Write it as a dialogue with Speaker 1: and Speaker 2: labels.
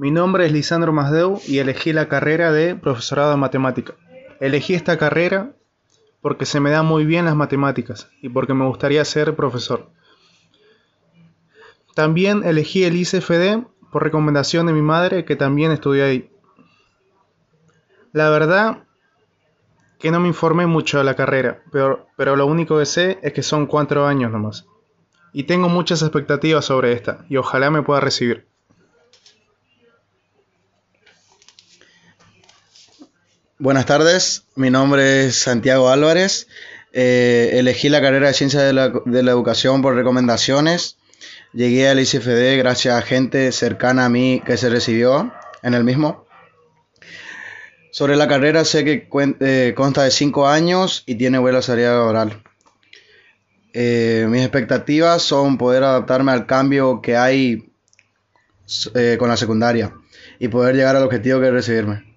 Speaker 1: Mi nombre es Lisandro Masdeu y elegí la carrera de profesorado de matemática. Elegí esta carrera porque se me dan muy bien las matemáticas y porque me gustaría ser profesor. También elegí el ICFD por recomendación de mi madre que también estudió ahí. La verdad que no me informé mucho de la carrera, pero, pero lo único que sé es que son cuatro años nomás. Y tengo muchas expectativas sobre esta y ojalá me pueda recibir.
Speaker 2: Buenas tardes, mi nombre es Santiago Álvarez. Eh, elegí la carrera de Ciencias de la, Educación por recomendaciones. Llegué al ICFD gracias a gente cercana a mí que se recibió en el mismo. Sobre la carrera sé que eh, consta de cinco años y tiene buena salida laboral. Eh, mis expectativas son poder adaptarme al cambio que hay con la secundaria y poder llegar al objetivo que es recibirme.